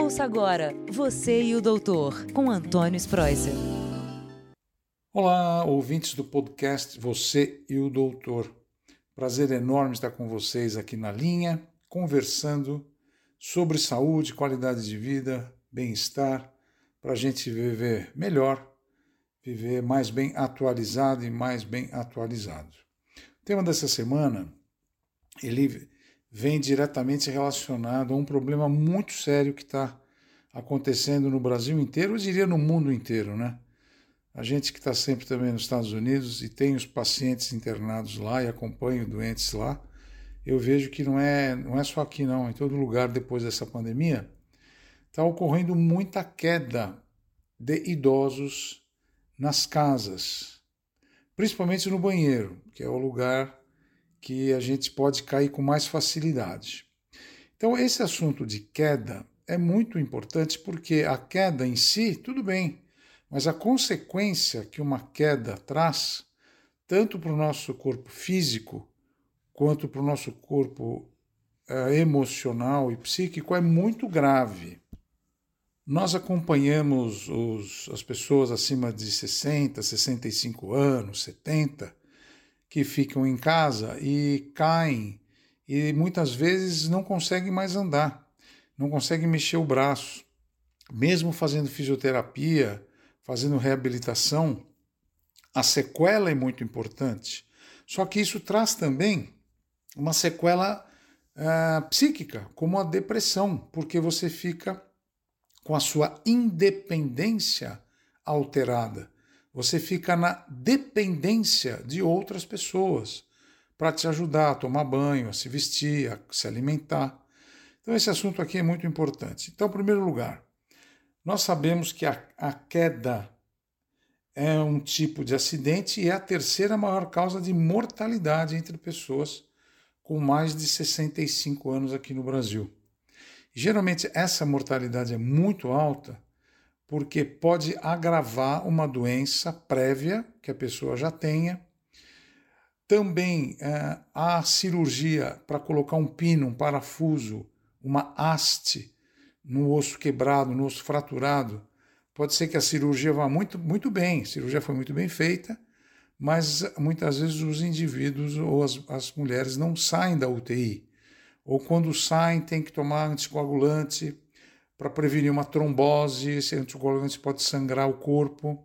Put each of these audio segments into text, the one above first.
Ouça agora Você e o Doutor, com Antônio Spreuser. Olá, ouvintes do podcast Você e o Doutor. Prazer enorme estar com vocês aqui na linha, conversando sobre saúde, qualidade de vida, bem-estar, para a gente viver melhor, viver mais bem atualizado e mais bem atualizado. O tema dessa semana, ele vem diretamente relacionado a um problema muito sério que está acontecendo no Brasil inteiro, eu diria no mundo inteiro, né? A gente que está sempre também nos Estados Unidos e tem os pacientes internados lá e acompanha doentes lá, eu vejo que não é, não é só aqui não, em todo lugar depois dessa pandemia, está ocorrendo muita queda de idosos nas casas, principalmente no banheiro, que é o lugar que a gente pode cair com mais facilidade. Então, esse assunto de queda é muito importante porque a queda em si, tudo bem, mas a consequência que uma queda traz, tanto para o nosso corpo físico quanto para o nosso corpo uh, emocional e psíquico, é muito grave. Nós acompanhamos os, as pessoas acima de 60, 65 anos, 70, que ficam em casa e caem e muitas vezes não conseguem mais andar, não conseguem mexer o braço. Mesmo fazendo fisioterapia, fazendo reabilitação, a sequela é muito importante. Só que isso traz também uma sequela uh, psíquica, como a depressão, porque você fica com a sua independência alterada. Você fica na dependência de outras pessoas para te ajudar a tomar banho, a se vestir, a se alimentar. Então, esse assunto aqui é muito importante. Então, em primeiro lugar, nós sabemos que a, a queda é um tipo de acidente e é a terceira maior causa de mortalidade entre pessoas com mais de 65 anos aqui no Brasil. geralmente, essa mortalidade é muito alta porque pode agravar uma doença prévia que a pessoa já tenha. Também é, há cirurgia para colocar um pino, um parafuso, uma haste no osso quebrado, no osso fraturado. Pode ser que a cirurgia vá muito, muito bem, a cirurgia foi muito bem feita, mas muitas vezes os indivíduos ou as, as mulheres não saem da UTI. Ou quando saem, tem que tomar anticoagulante, para prevenir uma trombose, esse anticoagulante pode sangrar o corpo.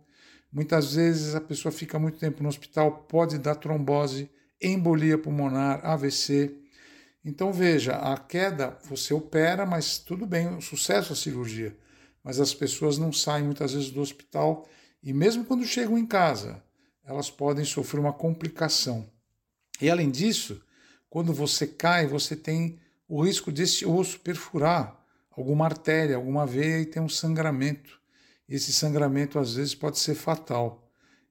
Muitas vezes a pessoa fica muito tempo no hospital, pode dar trombose, embolia pulmonar, AVC. Então veja, a queda você opera, mas tudo bem, sucesso a cirurgia. Mas as pessoas não saem muitas vezes do hospital e mesmo quando chegam em casa, elas podem sofrer uma complicação. E além disso, quando você cai, você tem o risco desse osso perfurar alguma artéria, alguma veia e tem um sangramento. Esse sangramento às vezes pode ser fatal.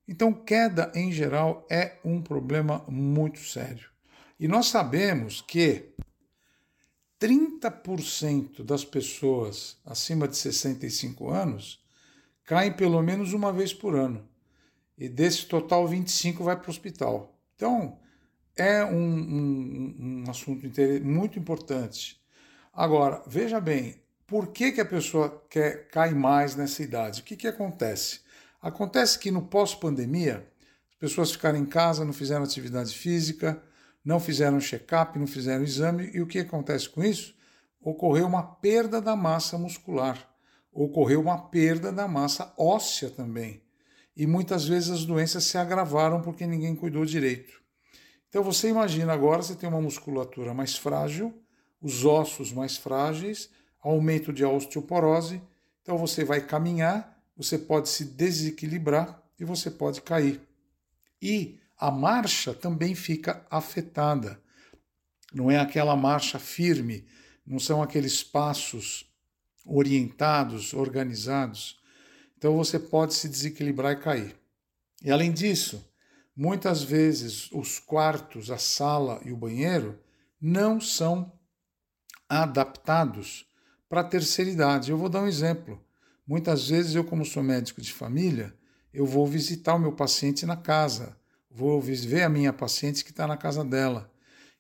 Então, queda em geral é um problema muito sério. E nós sabemos que 30% das pessoas acima de 65 anos caem pelo menos uma vez por ano. E desse total, 25 vai para o hospital. Então, é um, um, um assunto muito importante. Agora, veja bem, por que, que a pessoa quer cair mais nessa idade? O que, que acontece? Acontece que no pós-pandemia, as pessoas ficaram em casa, não fizeram atividade física, não fizeram check-up, não fizeram exame, e o que acontece com isso? Ocorreu uma perda da massa muscular, ocorreu uma perda da massa óssea também. E muitas vezes as doenças se agravaram porque ninguém cuidou direito. Então você imagina agora, você tem uma musculatura mais frágil, os ossos mais frágeis, aumento de osteoporose. Então você vai caminhar, você pode se desequilibrar e você pode cair. E a marcha também fica afetada. Não é aquela marcha firme, não são aqueles passos orientados, organizados. Então você pode se desequilibrar e cair. E além disso, muitas vezes os quartos, a sala e o banheiro não são adaptados para a terceira idade. Eu vou dar um exemplo. Muitas vezes eu, como sou médico de família, eu vou visitar o meu paciente na casa, vou ver a minha paciente que está na casa dela.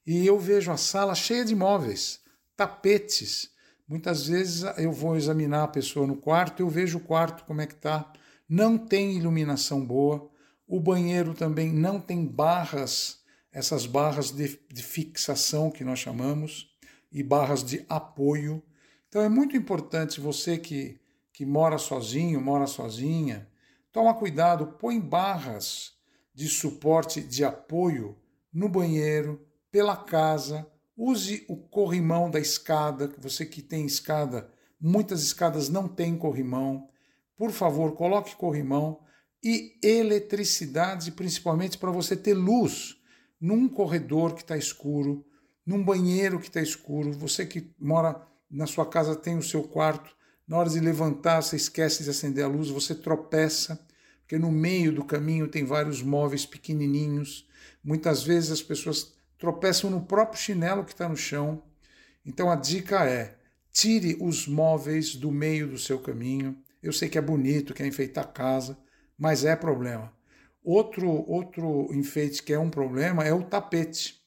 E eu vejo a sala cheia de móveis, tapetes. Muitas vezes eu vou examinar a pessoa no quarto, eu vejo o quarto como é que está, não tem iluminação boa, o banheiro também não tem barras, essas barras de, de fixação que nós chamamos, e barras de apoio. Então é muito importante você que, que mora sozinho, mora sozinha, toma cuidado, põe barras de suporte, de apoio no banheiro, pela casa, use o corrimão da escada, você que tem escada, muitas escadas não têm corrimão. Por favor, coloque corrimão e eletricidade, principalmente para você ter luz num corredor que está escuro, num banheiro que está escuro. Você que mora na sua casa tem o seu quarto, na hora de levantar você esquece de acender a luz, você tropeça, porque no meio do caminho tem vários móveis pequenininhos. Muitas vezes as pessoas tropeçam no próprio chinelo que está no chão. Então a dica é: tire os móveis do meio do seu caminho. Eu sei que é bonito, quer enfeitar a casa, mas é problema. Outro, outro enfeite que é um problema é o tapete.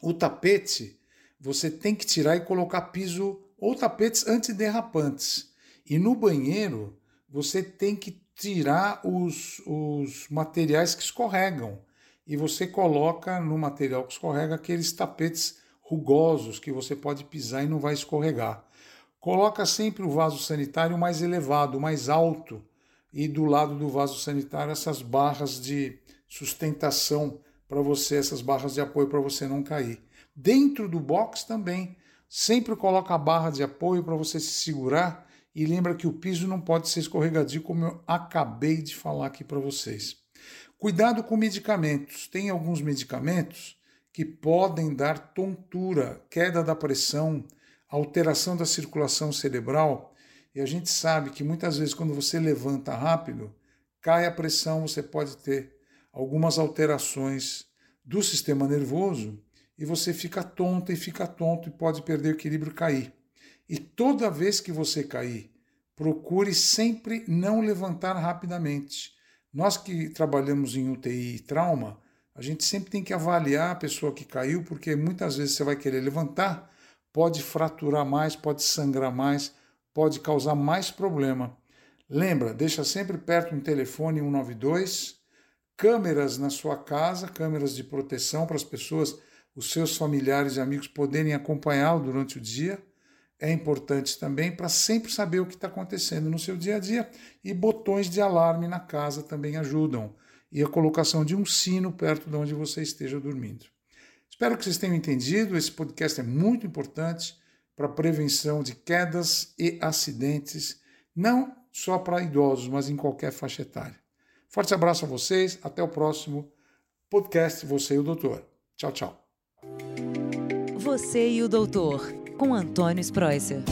O tapete você tem que tirar e colocar piso ou tapetes antiderrapantes. E no banheiro você tem que tirar os, os materiais que escorregam e você coloca no material que escorrega aqueles tapetes rugosos que você pode pisar e não vai escorregar. Coloca sempre o vaso sanitário mais elevado, mais alto, e do lado do vaso sanitário essas barras de sustentação para você, essas barras de apoio para você não cair. Dentro do box também, sempre coloca a barra de apoio para você se segurar e lembra que o piso não pode ser escorregadio, como eu acabei de falar aqui para vocês. Cuidado com medicamentos. Tem alguns medicamentos que podem dar tontura, queda da pressão, alteração da circulação cerebral. E a gente sabe que muitas vezes, quando você levanta rápido, cai a pressão, você pode ter algumas alterações do sistema nervoso e você fica tonto e fica tonto e pode perder o equilíbrio e cair. E toda vez que você cair, procure sempre não levantar rapidamente. Nós que trabalhamos em UTI e trauma, a gente sempre tem que avaliar a pessoa que caiu, porque muitas vezes você vai querer levantar, pode fraturar mais, pode sangrar mais, pode causar mais problema. Lembra, deixa sempre perto um telefone 192, câmeras na sua casa, câmeras de proteção para as pessoas, os seus familiares e amigos poderem acompanhá-lo durante o dia é importante também para sempre saber o que está acontecendo no seu dia a dia e botões de alarme na casa também ajudam e a colocação de um sino perto de onde você esteja dormindo. Espero que vocês tenham entendido. Esse podcast é muito importante para a prevenção de quedas e acidentes, não só para idosos, mas em qualquer faixa etária. Forte abraço a vocês, até o próximo podcast Você e o Doutor. Tchau, tchau. Você e o Doutor com Antônio Spreuser.